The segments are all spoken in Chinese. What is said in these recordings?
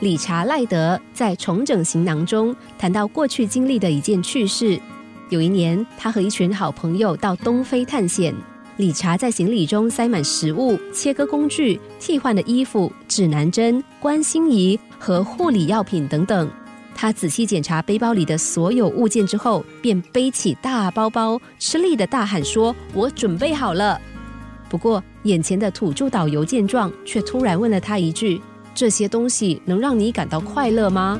理查赖德在重整行囊中谈到过去经历的一件趣事。有一年，他和一群好朋友到东非探险。理查在行李中塞满食物、切割工具、替换的衣服、指南针、观心仪和护理药品等等。他仔细检查背包里的所有物件之后，便背起大包包，吃力的大喊说：“我准备好了。”不过，眼前的土著导游见状，却突然问了他一句：“这些东西能让你感到快乐吗？”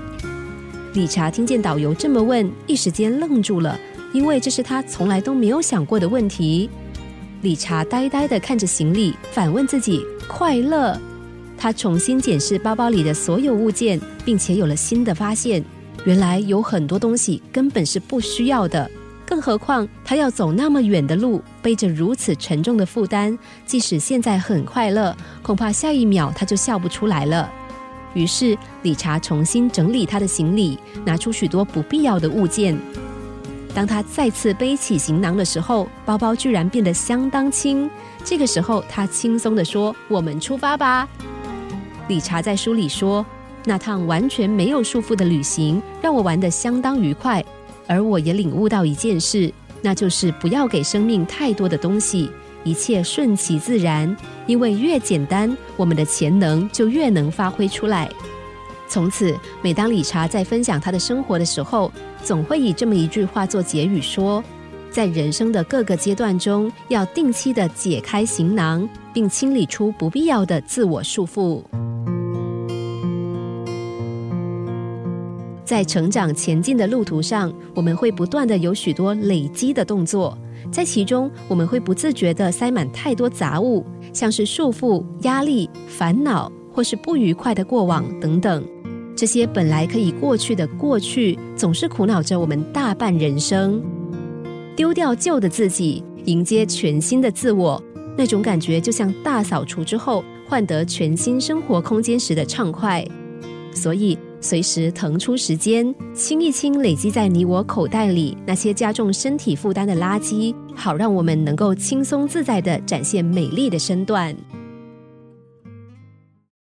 理查听见导游这么问，一时间愣住了，因为这是他从来都没有想过的问题。理查呆呆的看着行李，反问自己：“快乐？”他重新检视包包里的所有物件，并且有了新的发现。原来有很多东西根本是不需要的，更何况他要走那么远的路，背着如此沉重的负担，即使现在很快乐，恐怕下一秒他就笑不出来了。于是，理查重新整理他的行李，拿出许多不必要的物件。当他再次背起行囊的时候，包包居然变得相当轻。这个时候，他轻松地说：“我们出发吧。”理查在书里说：“那趟完全没有束缚的旅行让我玩得相当愉快，而我也领悟到一件事，那就是不要给生命太多的东西，一切顺其自然，因为越简单，我们的潜能就越能发挥出来。”从此，每当理查在分享他的生活的时候，总会以这么一句话做结语：说，在人生的各个阶段中，要定期的解开行囊，并清理出不必要的自我束缚。在成长前进的路途上，我们会不断的有许多累积的动作，在其中我们会不自觉的塞满太多杂物，像是束缚、压力、烦恼，或是不愉快的过往等等。这些本来可以过去的过去，总是苦恼着我们大半人生。丢掉旧的自己，迎接全新的自我，那种感觉就像大扫除之后换得全新生活空间时的畅快。所以。随时腾出时间，清一清累积在你我口袋里那些加重身体负担的垃圾，好让我们能够轻松自在地展现美丽的身段。